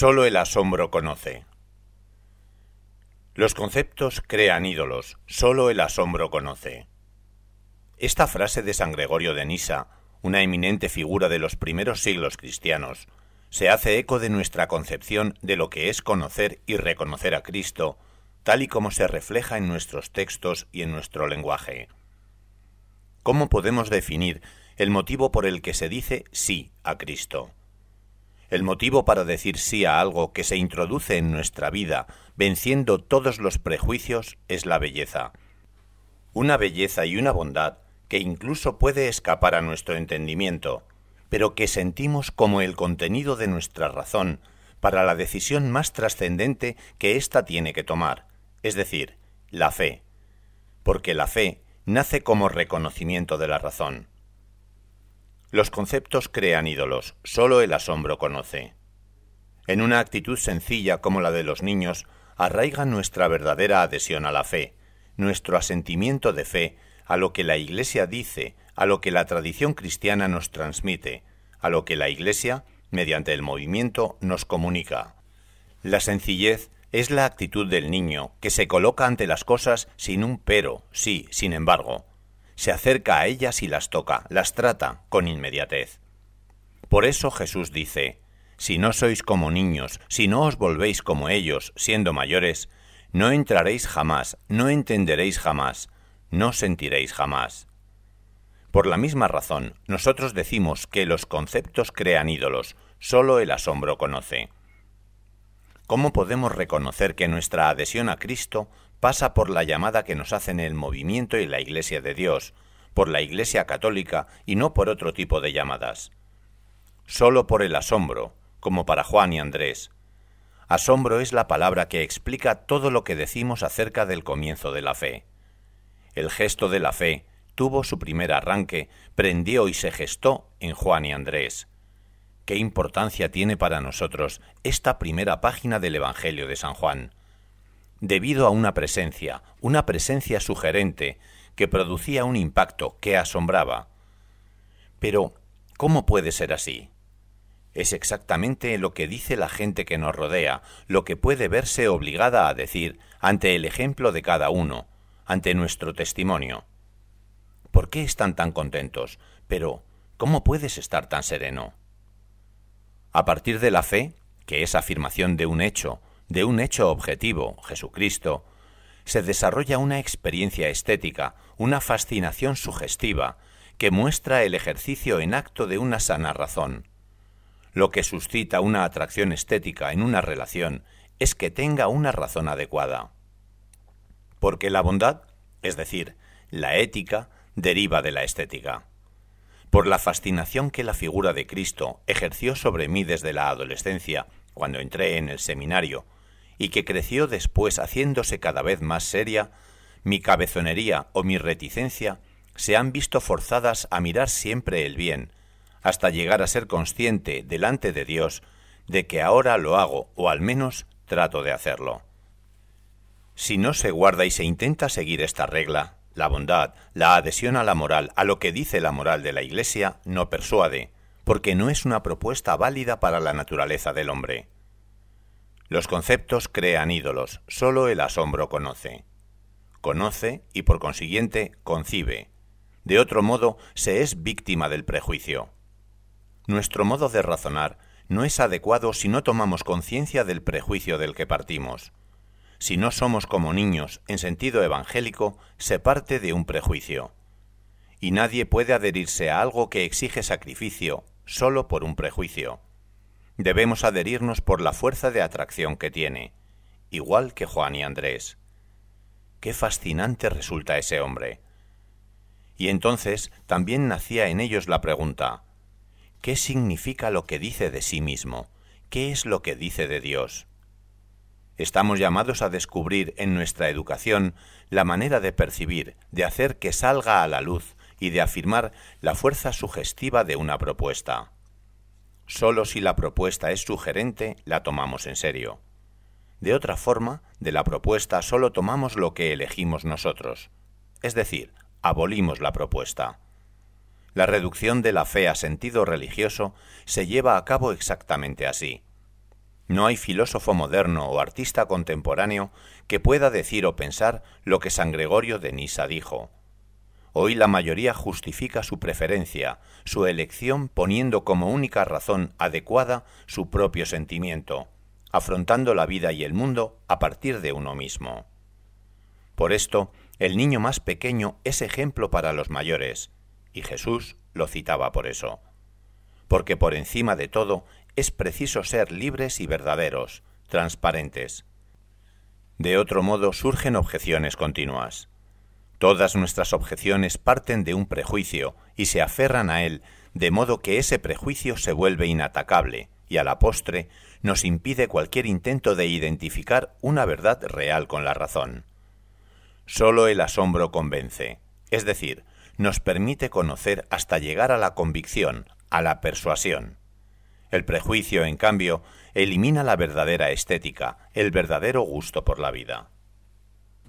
Solo el asombro conoce. Los conceptos crean ídolos, solo el asombro conoce. Esta frase de San Gregorio de Nisa, una eminente figura de los primeros siglos cristianos, se hace eco de nuestra concepción de lo que es conocer y reconocer a Cristo, tal y como se refleja en nuestros textos y en nuestro lenguaje. ¿Cómo podemos definir el motivo por el que se dice sí a Cristo? El motivo para decir sí a algo que se introduce en nuestra vida, venciendo todos los prejuicios, es la belleza. Una belleza y una bondad que incluso puede escapar a nuestro entendimiento, pero que sentimos como el contenido de nuestra razón para la decisión más trascendente que ésta tiene que tomar, es decir, la fe, porque la fe nace como reconocimiento de la razón. Los conceptos crean ídolos, sólo el asombro conoce. En una actitud sencilla como la de los niños, arraiga nuestra verdadera adhesión a la fe, nuestro asentimiento de fe a lo que la Iglesia dice, a lo que la tradición cristiana nos transmite, a lo que la Iglesia, mediante el movimiento, nos comunica. La sencillez es la actitud del niño, que se coloca ante las cosas sin un pero, sí, sin embargo, se acerca a ellas y las toca, las trata con inmediatez. Por eso Jesús dice, Si no sois como niños, si no os volvéis como ellos, siendo mayores, no entraréis jamás, no entenderéis jamás, no sentiréis jamás. Por la misma razón, nosotros decimos que los conceptos crean ídolos, sólo el asombro conoce. ¿Cómo podemos reconocer que nuestra adhesión a Cristo pasa por la llamada que nos hacen el movimiento y la Iglesia de Dios, por la Iglesia católica y no por otro tipo de llamadas. Solo por el asombro, como para Juan y Andrés. Asombro es la palabra que explica todo lo que decimos acerca del comienzo de la fe. El gesto de la fe tuvo su primer arranque, prendió y se gestó en Juan y Andrés. ¿Qué importancia tiene para nosotros esta primera página del Evangelio de San Juan? Debido a una presencia, una presencia sugerente, que producía un impacto que asombraba. Pero, ¿cómo puede ser así? Es exactamente lo que dice la gente que nos rodea, lo que puede verse obligada a decir ante el ejemplo de cada uno, ante nuestro testimonio. ¿Por qué están tan contentos? Pero, ¿cómo puedes estar tan sereno? A partir de la fe, que es afirmación de un hecho, de un hecho objetivo, Jesucristo, se desarrolla una experiencia estética, una fascinación sugestiva, que muestra el ejercicio en acto de una sana razón. Lo que suscita una atracción estética en una relación es que tenga una razón adecuada. Porque la bondad, es decir, la ética, deriva de la estética. Por la fascinación que la figura de Cristo ejerció sobre mí desde la adolescencia, cuando entré en el seminario, y que creció después haciéndose cada vez más seria, mi cabezonería o mi reticencia se han visto forzadas a mirar siempre el bien, hasta llegar a ser consciente delante de Dios de que ahora lo hago, o al menos trato de hacerlo. Si no se guarda y se intenta seguir esta regla, la bondad, la adhesión a la moral, a lo que dice la moral de la Iglesia, no persuade, porque no es una propuesta válida para la naturaleza del hombre. Los conceptos crean ídolos, solo el asombro conoce. Conoce y por consiguiente concibe. De otro modo, se es víctima del prejuicio. Nuestro modo de razonar no es adecuado si no tomamos conciencia del prejuicio del que partimos. Si no somos como niños en sentido evangélico, se parte de un prejuicio. Y nadie puede adherirse a algo que exige sacrificio solo por un prejuicio debemos adherirnos por la fuerza de atracción que tiene, igual que Juan y Andrés. Qué fascinante resulta ese hombre. Y entonces también nacía en ellos la pregunta, ¿qué significa lo que dice de sí mismo? ¿Qué es lo que dice de Dios? Estamos llamados a descubrir en nuestra educación la manera de percibir, de hacer que salga a la luz y de afirmar la fuerza sugestiva de una propuesta. Solo si la propuesta es sugerente la tomamos en serio. De otra forma, de la propuesta solo tomamos lo que elegimos nosotros, es decir, abolimos la propuesta. La reducción de la fe a sentido religioso se lleva a cabo exactamente así. No hay filósofo moderno o artista contemporáneo que pueda decir o pensar lo que San Gregorio de Nisa dijo. Hoy la mayoría justifica su preferencia, su elección poniendo como única razón adecuada su propio sentimiento, afrontando la vida y el mundo a partir de uno mismo. Por esto, el niño más pequeño es ejemplo para los mayores, y Jesús lo citaba por eso. Porque por encima de todo es preciso ser libres y verdaderos, transparentes. De otro modo surgen objeciones continuas. Todas nuestras objeciones parten de un prejuicio y se aferran a él, de modo que ese prejuicio se vuelve inatacable y a la postre nos impide cualquier intento de identificar una verdad real con la razón. Solo el asombro convence, es decir, nos permite conocer hasta llegar a la convicción, a la persuasión. El prejuicio, en cambio, elimina la verdadera estética, el verdadero gusto por la vida.